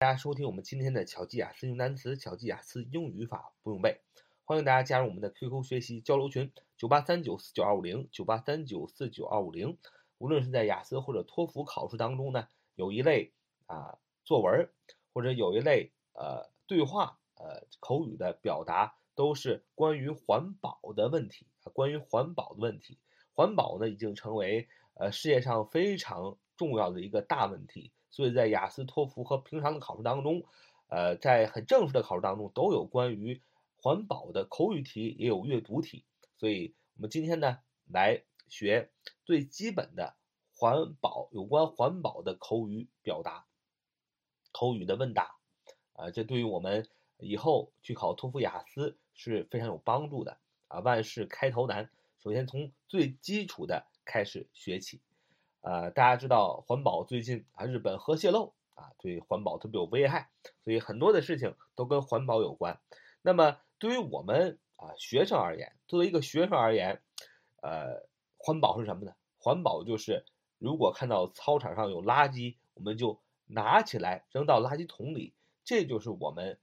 大家收听我们今天的巧记雅思用单词、巧记雅思英语法不用背，欢迎大家加入我们的 QQ 学习交流群：九八三九四九二五零九八三九四九二五零。无论是在雅思或者托福考试当中呢，有一类啊作文，或者有一类呃对话呃口语的表达，都是关于环保的问题，关于环保的问题。环保呢，已经成为呃世界上非常重要的一个大问题。所以在雅思、托福和平常的考试当中，呃，在很正式的考试当中，都有关于环保的口语题，也有阅读题。所以我们今天呢，来学最基本的环保有关环保的口语表达、口语的问答，啊，这对于我们以后去考托福、雅思是非常有帮助的啊。万事开头难，首先从最基础的开始学起。呃，大家知道环保最近啊，日本核泄漏啊，对环保特别有危害，所以很多的事情都跟环保有关。那么对于我们啊学生而言，作为一个学生而言，呃，环保是什么呢？环保就是如果看到操场上有垃圾，我们就拿起来扔到垃圾桶里，这就是我们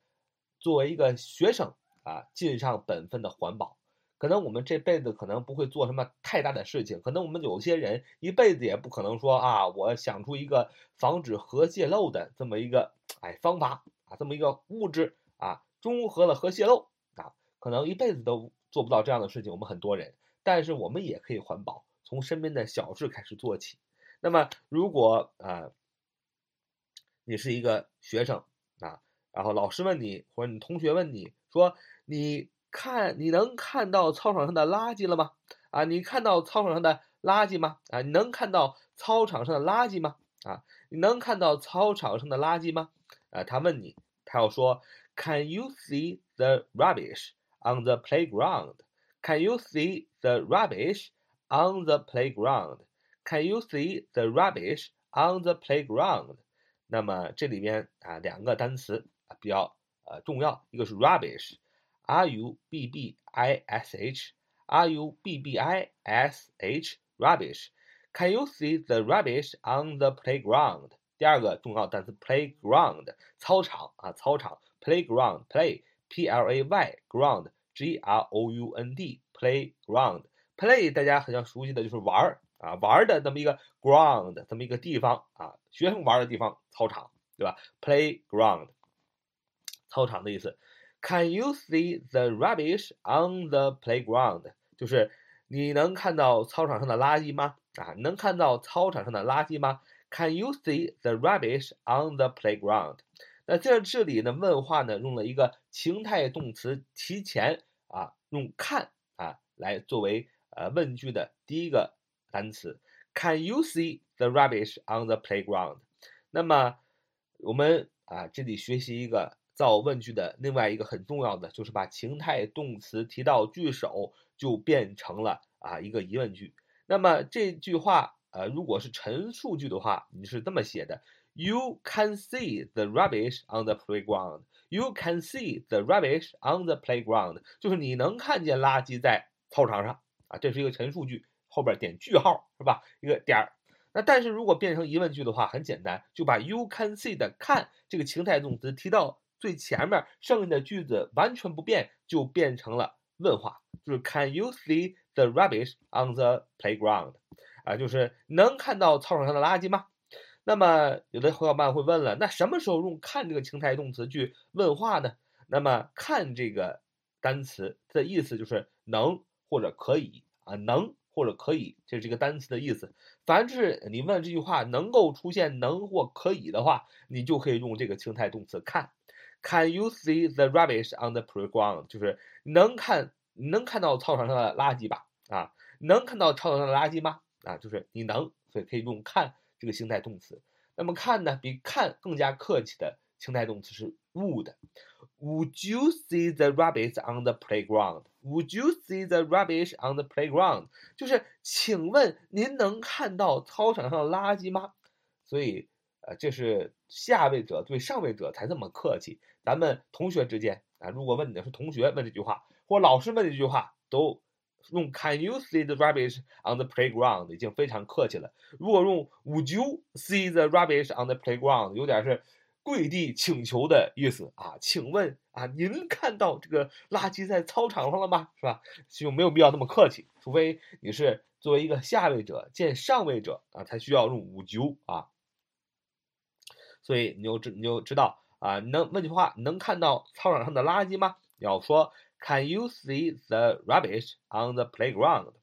作为一个学生啊尽上本分的环保。可能我们这辈子可能不会做什么太大的事情，可能我们有些人一辈子也不可能说啊，我想出一个防止核泄漏的这么一个哎方法啊，这么一个物质啊，中和了核泄漏啊，可能一辈子都做不到这样的事情。我们很多人，但是我们也可以环保，从身边的小事开始做起。那么，如果啊，你是一个学生啊，然后老师问你，或者你同学问你说你。看，你能看到操场上的垃圾了吗？啊，你看到操场上的垃圾吗？啊，你能看到操场上的垃圾吗？啊，你能看到操场上的垃圾吗？啊，他问你，他要说，Can you see the rubbish on the playground？Can you see the rubbish on the playground？Can you see the rubbish on the playground？那么这里边啊两个单词啊比较呃重要，一个是 rubbish。R U B B I S H R U B B I S H rubbish. Can you see the rubbish on the playground? 第二个重要单词 playground 操场啊操场 playground play P L A Y ground G R O U N D playground play 大家很像熟悉的就是玩儿啊玩的这么一个 ground 这么一个地方啊学生玩的地方操场对吧 playground 操场的意思。 Can you see the rubbish on the playground？就是你能看到操场上的垃圾吗？啊，能看到操场上的垃圾吗？Can you see the rubbish on the playground？那在这里呢，问话呢用了一个情态动词提前啊，用看啊来作为呃问句的第一个单词。Can you see the rubbish on the playground？那么我们啊这里学习一个。造问句的另外一个很重要的就是把情态动词提到句首，就变成了啊一个疑问句。那么这句话呃如果是陈述句的话，你是这么写的：You can see the rubbish on the playground. You can see the rubbish on the playground. 就是你能看见垃圾在操场上啊，这是一个陈述句，后边点句号是吧？一个点儿。那但是如果变成疑问句的话，很简单，就把 You can see 的看这个情态动词提到。最前面剩下的句子完全不变，就变成了问话，就是 Can you see the rubbish on the playground？啊，就是能看到操场上的垃圾吗？那么有的小伙伴会问了，那什么时候用看这个情态动词去问话呢？那么看这个单词的意思就是能或者可以啊，能或者可以，这是这个单词的意思。凡是你问这句话能够出现能或可以的话，你就可以用这个情态动词看。Can you see the rubbish on the playground？就是能看能看到操场上的垃圾吧？啊，能看到操场上的垃圾吗？啊，就是你能，所以可以用看这个形态动词。那么看呢，比看更加客气的形态动词是 would。Would you see the rubbish on the playground？Would you see the rubbish on the playground？就是请问您能看到操场上的垃圾吗？所以。呃，这是下位者对上位者才这么客气。咱们同学之间啊，如果问你的是同学问这句话，或老师问这句话，都用 Can you see the rubbish on the playground？已经非常客气了。如果用 Would you see the rubbish on the playground？有点是跪地请求的意思啊。请问啊，您看到这个垃圾在操场上了吗？是吧？就没有必要那么客气，除非你是作为一个下位者见上位者啊，才需要用 Would you 啊。所以你就知你就知道啊，能问句话，能看到操场上的垃圾吗？要说 Can you see the rubbish on the playground？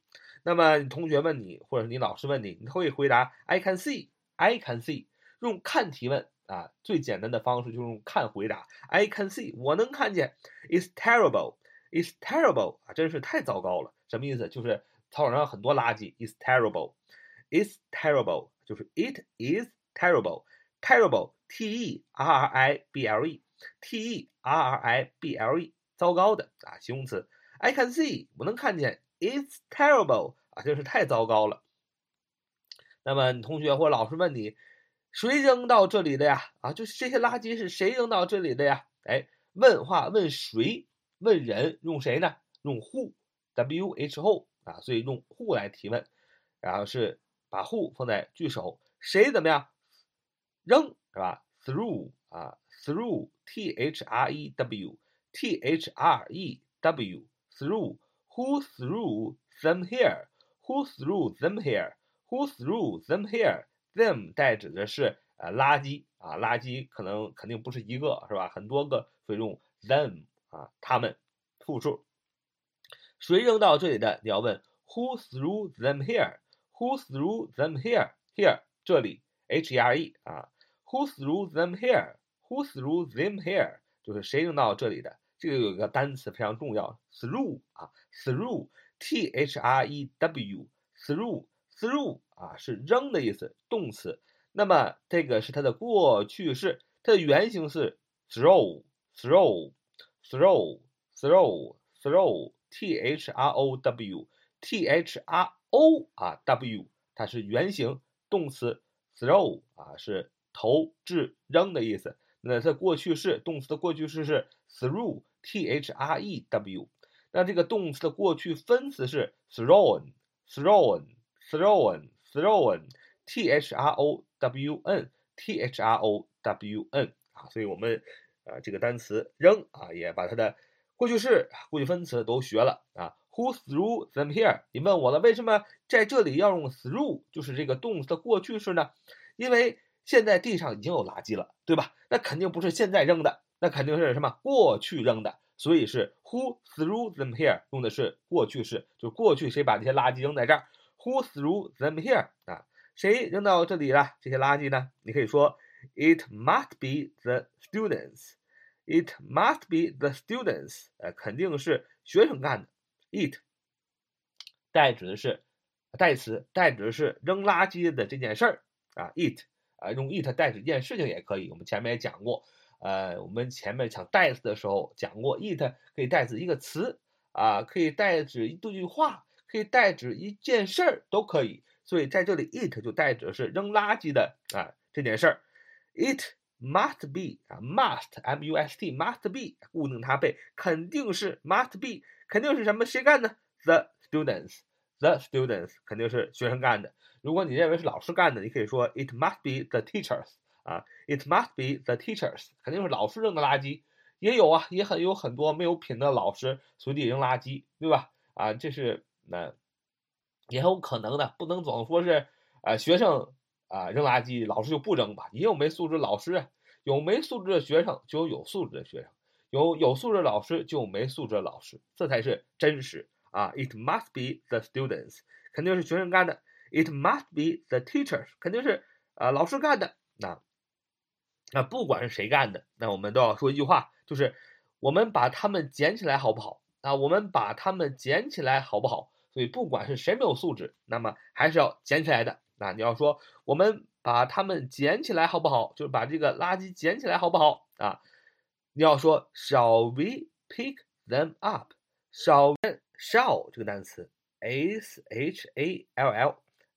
那么同学问你，或者是你老师问你，你会回答 I can see，I can see。用看提问啊，最简单的方式就是用看回答。I can see，我能看见。It's terrible，It's terrible 啊，真是太糟糕了。什么意思？就是操场上很多垃圾。It's terrible，It's terrible，就是 It is terrible。Terrible，t e r r i b l e，t e r r i b l e，糟糕的啊，形容词。I can see，我能看见。It's terrible 啊，真是太糟糕了。那么同学或老师问你，谁扔到这里的呀？啊，就是这些垃圾是谁扔到这里的呀？哎，问话问谁？问人用谁呢？用 who，w h o 啊，所以用 who 来提问，然后是把 who 放在句首，谁怎么样？扔是吧？through 啊，through，t h r e w，t h r e w，through，who threw them here？who threw them here？who threw them here？them 代指的是呃垃圾啊，垃圾可能肯定不是一个是吧？很多个，所以用 them 啊，他们复数。谁扔到这里的？你要问 who threw them here？who threw them here？here 这里。 H E R E 啊，Who threw them here? Who threw them here? 就是谁扔到这里的？这个有一个单词非常重要，through 啊，through，T H R E W，through，through 啊是扔的意思，动词。那么这个是它的过去式，它的原型是 throw，throw，throw，throw，throw，T H R O W，T H R O 啊 W，它是原型动词。 throw 啊是投掷扔的意思，那它过去式动词的过去式是 threw，t h r e w，那这个动词的过去分词是 thrown，thrown，thrown，thrown，t h r o w n，t h r o w n 啊，所以我们啊这个单词扔啊也把它的过去式、过去分词都学了啊。Who threw them here？你问我了，为什么在这里要用 threw，就是这个动词的过去式呢？因为现在地上已经有垃圾了，对吧？那肯定不是现在扔的，那肯定是什么过去扔的，所以是 Who threw them here？用的是过去式，就过去谁把这些垃圾扔在这儿？Who threw them here？啊，谁扔到这里了这些垃圾呢？你可以说 It must be the students。It must be the students。呃，肯定是学生干的。It 代指的是代词，代指的是扔垃圾的这件事儿啊。It 啊，用 it 代指一件事情也可以。我们前面也讲过，呃，我们前面讲代词的时候讲过，it 可以代指一个词啊，可以代指一句话，可以代指一件事儿，都可以。所以在这里，it 就代指的是扔垃圾的啊这件事儿。It must be 啊，must m u s t must be 固定它被，肯定是 must be。肯定是什么？谁干的？The students，the students 肯定是学生干的。如果你认为是老师干的，你可以说 It must be the teachers 啊，It must be the teachers 肯定是老师扔的垃圾。也有啊，也很有很多没有品的老师随地扔垃圾，对吧？啊，这是那也很有可能的，不能总说是啊学生啊扔垃圾，老师就不扔吧？也有没素质老师啊，有没素质的学生就有有素质的学生。有有素质老师就没素质老师，这才是真实啊！It must be the students，肯定是学生干的。It must be the teachers，肯定是啊老师干的。那那不管是谁干的，那我们都要说一句话，就是我们把他们捡起来好不好？啊，我们把他们捡起来好不好？所以不管是谁没有素质，那么还是要捡起来的。那你要说我们把他们捡起来好不好？就是把这个垃圾捡起来好不好？啊？你要说 Shall we pick them up? Shall shall 这个单词 s h a l l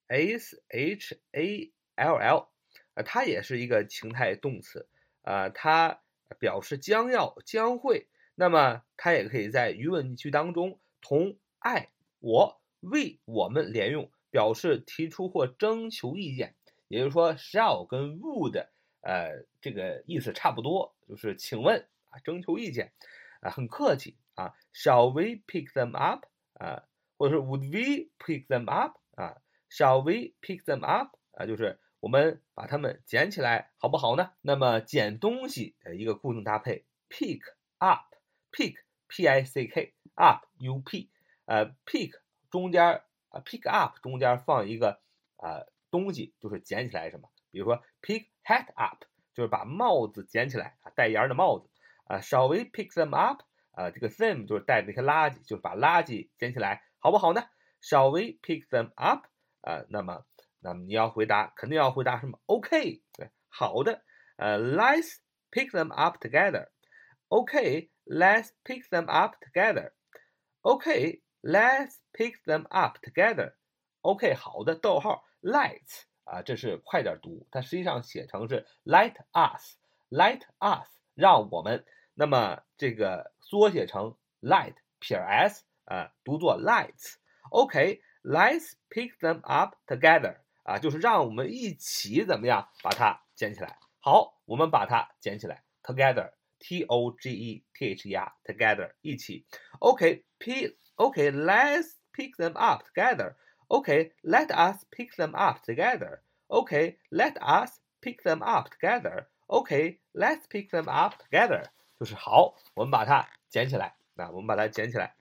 s h a l l 啊，它也是一个情态动词啊，它表示将要将会。那么它也可以在疑问句当中同爱我 we 我们连用，表示提出或征求意见。也就是说，shall 跟 would 呃，这个意思差不多，就是请问啊，征求意见啊，很客气啊，Shall we pick them up 啊，或者是 Would we pick them up 啊，Shall we pick them up 啊，就是我们把它们捡起来好不好呢？那么捡东西的一个固定搭配，pick up，pick p i c k up u p，呃，pick 中间啊，pick up 中间放一个啊东西，就是捡起来什么，比如说 pick hat up，就是把帽子捡起来啊，带檐的帽子啊，shall we pick them up？啊，这个 them 就是带那些垃圾，就是把垃圾捡起来好不好呢？shall we pick them up？啊，那么那么你要回答，肯定要回答什么？OK，对，好的，呃，let's pick them up together。OK，let's pick them up together。OK，let's pick them up together。OK，好的，逗号，let's 啊，这是快点读，它实际上写成是 let us，let us，让我们。那么这个缩写成 let 撇 s 啊，读作 let's。OK，let's pick them up together 啊，就是让我们一起怎么样把它捡起来。好，我们把它捡起来，together。T O G E T H E R together 一起，OK，P OK，Let's pick them up together。OK，Let us pick them up together。OK，Let us pick them up together。OK，Let's pick them up together。就是好，我们把它捡起来。那我们把它捡起来。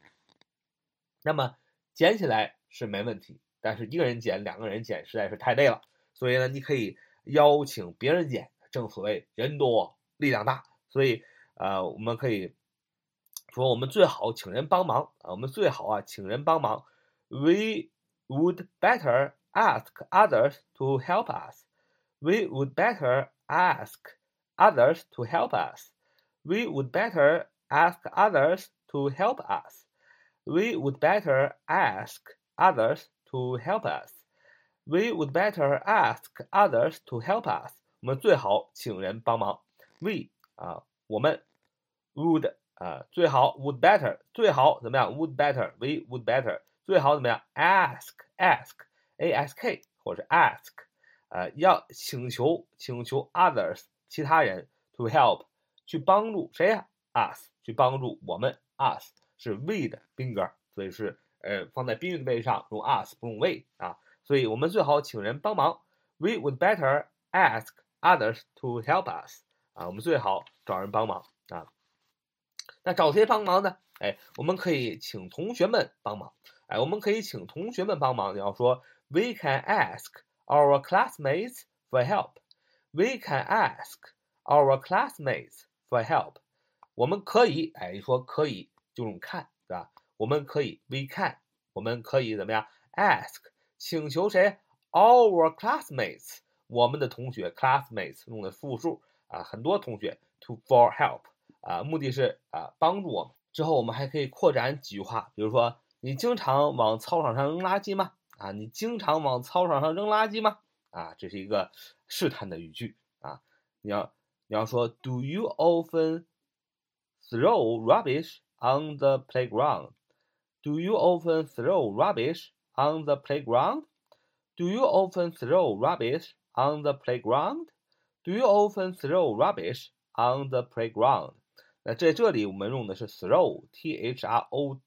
那么捡起来是没问题，但是一个人捡、两个人捡实在是太累了。所以呢，你可以邀请别人捡。正所谓人多力量大，所以。呃，我们可以说，我们最好请人帮忙啊，我们最好啊，请人帮忙。We would better ask others to help us. We would better ask others to help us. We would better ask others to help us. We would better ask others to help us. We would better ask others to help us. 我们最好请人帮忙。We 啊。我们 would 啊最好 would better 最好怎么样 would better we would better 最好怎么样 ask ask a s k 或者 ask 呃要请求请求 others 其他人 to help 去帮助谁呀 us 去帮助我们 us 是 we 的宾格，所以是呃放在宾语的位置上用 us 不用 we 啊，所以我们最好请人帮忙 we would better ask others to help us 啊，我们最好找人帮忙啊。那找谁帮忙呢？哎，我们可以请同学们帮忙。哎，我们可以请同学们帮忙。你要说，We can ask our classmates for help. We can ask our classmates for help. 我们可以，哎，你说可以就用看，对吧？我们可以，we can，我们可以怎么样？ask，请求谁？Our classmates，我们的同学，classmates 用的复数。啊，很多同学 to for help 啊，目的是啊帮助我们。之后我们还可以扩展几句话，比如说你经常往操场上扔垃圾吗？啊，你经常往操场上扔垃圾吗？啊，这是一个试探的语句啊。你要你要说 Do you often throw rubbish on the playground? Do you often throw rubbish on the playground? Do you often throw rubbish on the playground? Do you often throw rubbish on the playground？那在这里我们用的是 throw，t h r o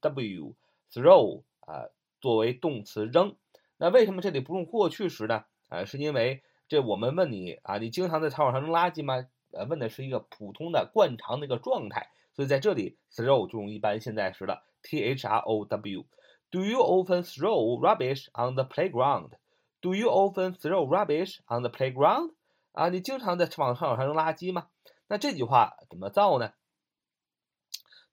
Throw 啊作为动词扔。那为什么这里不用过去时呢？啊，是因为这我们问你啊，你经常在操场上扔垃圾吗？呃，问的是一个普通的惯常的一个状态，所以在这里 throw 就用一般现在时了，t h r o w。Do you often throw rubbish on the playground？Do you often throw rubbish on the playground？啊，你经常在往操场上扔垃圾吗？那这句话怎么造呢？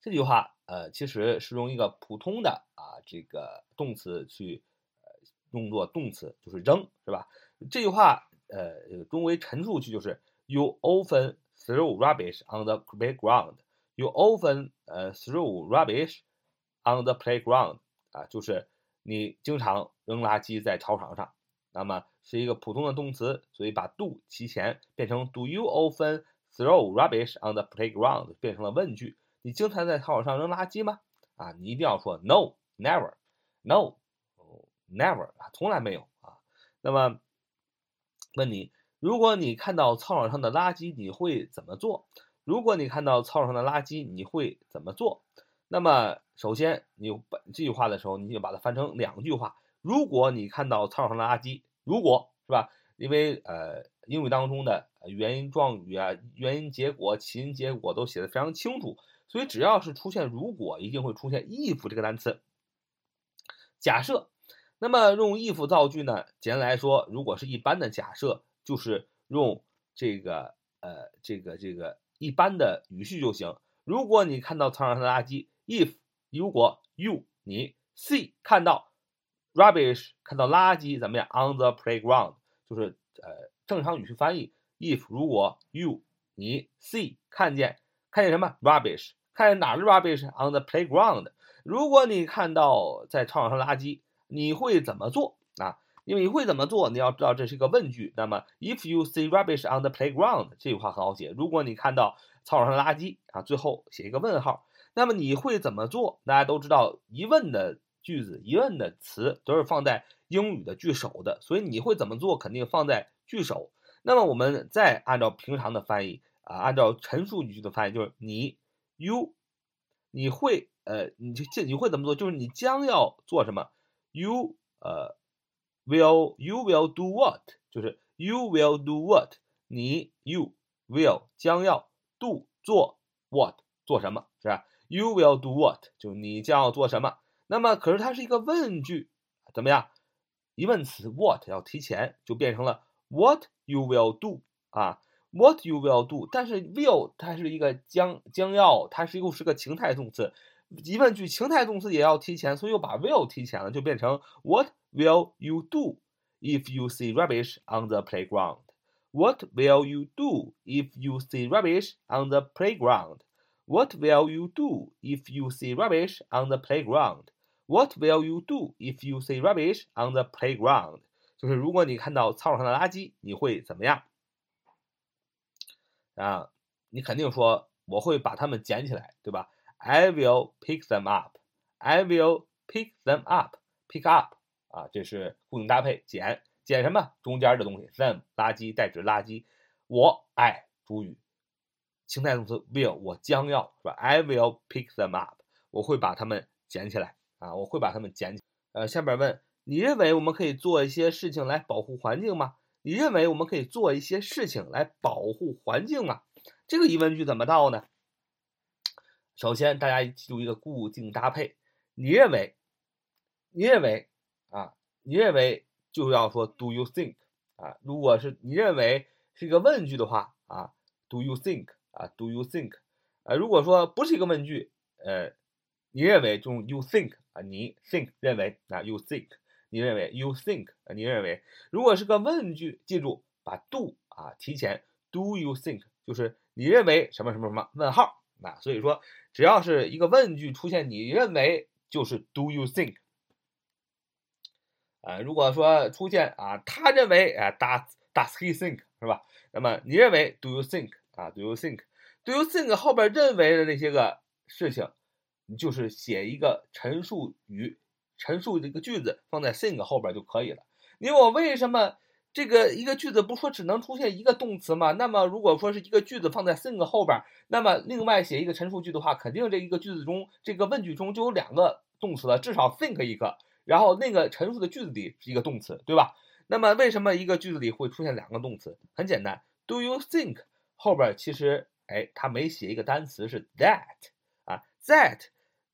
这句话呃，其实是用一个普通的啊这个动词去呃用作动词，就是扔，是吧？这句话呃中为陈述句就是 You often throw rubbish on the playground. You often 呃 throw rubbish on the playground. 啊，就是你经常扔垃圾在操场上。那么是一个普通的动词，所以把 do 提前变成 Do you often throw rubbish on the playground？变成了问句。你经常在操场上扔垃圾吗？啊，你一定要说 No，never，no，never 啊，从来没有啊。那么问你，如果你看到操场上的垃圾，你会怎么做？如果你看到操场上的垃圾，你会怎么做？那么，首先你把这句话的时候，你就把它翻成两句话。如果你看到操场上的垃圾，如果是吧？因为呃，英语当中的原因状语啊、原因结果、起因结果都写的非常清楚，所以只要是出现如果，一定会出现 if 这个单词。假设，那么用 if 造句呢？简单来说，如果是一般的假设，就是用这个呃这个这个一般的语序就行。如果你看到操场上的垃圾，if 如果 you 你 see 看到 rubbish 看到垃圾怎么样？on the playground 就是呃正常语序翻译，if 如果 you 你 see 看见看见什么 rubbish 看哪儿的 rubbish on the playground？如果你看到在操场上垃圾，你会怎么做啊？因为你会怎么做？你要知道这是一个问句。那么 if you see rubbish on the playground 这句话很好写。如果你看到操场上垃圾啊，最后写一个问号。那么你会怎么做？大家都知道，疑问的句子、疑问的词都是放在英语的句首的，所以你会怎么做？肯定放在句首。那么我们再按照平常的翻译啊，按照陈述语句的翻译，就是你，you，你会，呃，你就你会怎么做？就是你将要做什么？You，呃，will，you will do what？就是 you will do what？你，you will 将要。do 做 what 做什么是吧？You will do what 就你将要做什么？那么可是它是一个问句，怎么样？疑问词 what 要提前，就变成了 What you will do 啊 ？What you will do？但是 will 它是一个将将要，它是又是个情态动词，疑问句情态动词也要提前，所以又把 will 提前了，就变成 What will you do if you see rubbish on the playground？What will you do if you see rubbish on the playground? What will you do if you see rubbish on the playground? What will you do if you see rubbish on the playground? 就是如果你看到操场上的垃圾，你会怎么样？ 啊，你肯定说我会把它们捡起来，对吧？I will pick them up. I will pick them up. Pick up 啊，这是固定搭配，捡。捡什么中间的东西？them 垃圾代指垃圾。我爱主语，情态动词 will 我将要是吧？I will pick them up，我会把它们捡起来啊，我会把它们捡起。呃，下边问你认为我们可以做一些事情来保护环境吗？你认为我们可以做一些事情来保护环境吗？这个疑问句怎么造呢？首先大家记住一个固定搭配，你认为，你认为啊，你认为。就要说 Do you think 啊？如果是你认为是一个问句的话啊，Do you think 啊？Do you think 啊？如果说不是一个问句，呃，你认为就用 you think 啊？你 think 认为啊？You think 你认为 You think？你认为？如果是个问句，记住把 do 啊提前，Do you think 就是你认为什么什么什么？问号啊？所以说只要是一个问句出现，你认为就是 Do you think？啊，如果说出现啊，他认为啊，does does he think 是吧？那么你认为 do you think 啊？do you think do you think 后边认为的那些个事情，你就是写一个陈述语，陈述的一个句子放在 think 后边就可以了。因为我为什么这个一个句子不说只能出现一个动词吗？那么如果说是一个句子放在 think 后边，那么另外写一个陈述句的话，肯定这一个句子中这个问句中就有两个动词了，至少 think 一个。然后那个陈述的句子里是一个动词，对吧？那么为什么一个句子里会出现两个动词？很简单，Do you think 后边其实哎，他没写一个单词是 that 啊，that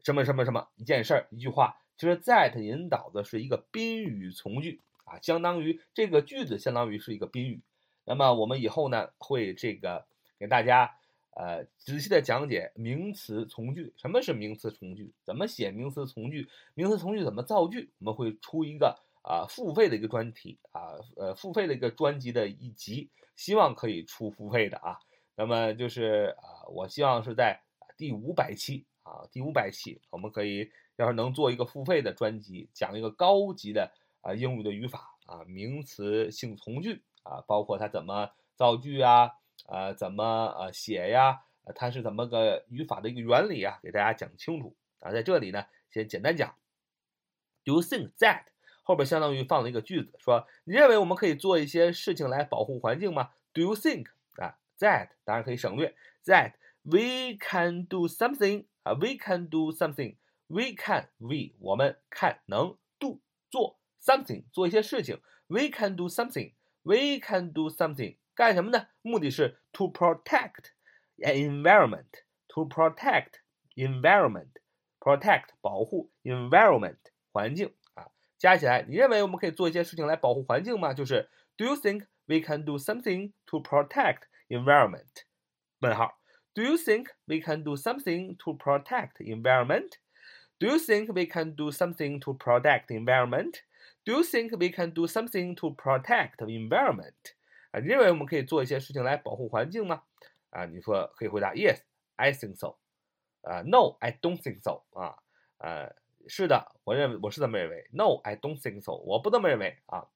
什么什么什么一件事儿一句话，其实 that 引导的是一个宾语从句啊，相当于这个句子相当于是一个宾语。那么我们以后呢会这个给大家。呃，仔细的讲解名词从句，什么是名词从句？怎么写名词从句？名词从句怎么造句？我们会出一个啊付费的一个专题啊，呃付费的一个专辑的一集，希望可以出付费的啊。那么就是啊，我希望是在第五百期啊，第五百期我们可以要是能做一个付费的专辑，讲一个高级的啊英语的语法啊，名词性从句啊，包括它怎么造句啊。呃，怎么呃写呀？它是怎么个语法的一个原理啊？给大家讲清楚啊。在这里呢，先简单讲。Do you think that 后边相当于放了一个句子，说你认为我们可以做一些事情来保护环境吗？Do you think 啊，that 当然可以省略，that we can do something 啊，we can do something something，we can we 我们看能 do 做 something 做一些事情，we can do something，we can do something 干什么呢？目的是 to protect environment，to protect environment，protect 保护 environment 环境啊，加起来，你认为我们可以做一些事情来保护环境吗？就是 Do you think we can do something to protect environment？问号。Do you think we can do something to protect environment? Do you think we can do something to protect environment? Do you think we can do something to protect environment? 啊，你认为我们可以做一些事情来保护环境吗？啊，你说可以回答 Yes, I think so. 啊，No, I don't think so. 啊，呃，是的，我认为我是这么认为。No, I don't think so. 我不这么认为啊。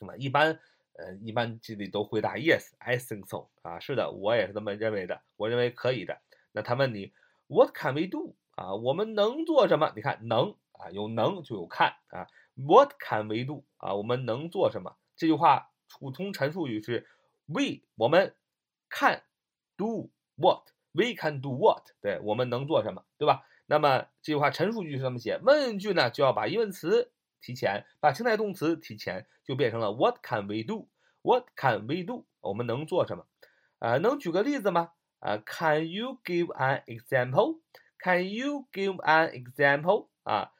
那么一般。呃，一般这里都回答 Yes, I think so 啊，是的，我也是这么认为的，我认为可以的。那他问你 What can we do 啊？我们能做什么？你看能啊，有能就有看啊。What can we do 啊？我们能做什么？这句话普通陈述语是 We 我们 can do what we can do what 对，我们能做什么，对吧？那么这句话陈述句是这么写，问句呢就要把疑问词。提前把情态动词提前，就变成了 What can we do? What can we do? 我们能做什么？啊，能举个例子吗？啊，Can you give an example? Can you give an example? 啊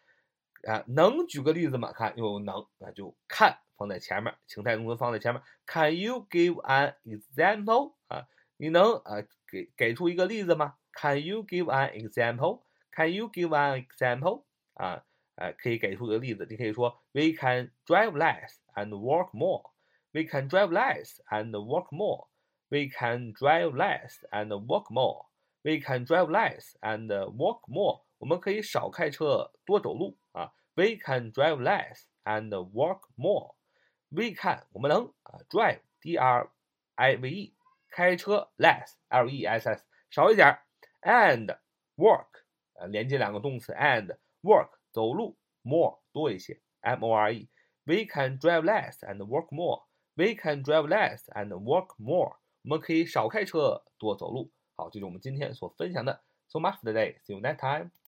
啊，能举个例子吗？看又有能，那就看放在前面，情态动词放在前面。Can you give an example? 啊，你能啊给给出一个例子吗？Can you give an example? Can you give an example? 啊。哎，可以给出一个例子，你可以说，We can drive less and work more. We can drive less and work more. We can drive less and work more. We can drive less and work more. 我们可以少开车，多走路啊。We can drive less and work more. We can 我们能啊，drive d r i v e 开车 less l e s s 少一点，and work 啊连接两个动词 and work。走路 more 多一些，m o r e。We can drive less and work more. We can drive less and work more. 我们可以少开车，多走路。 好，这是我们今天所分享的。So much for today. See you next time.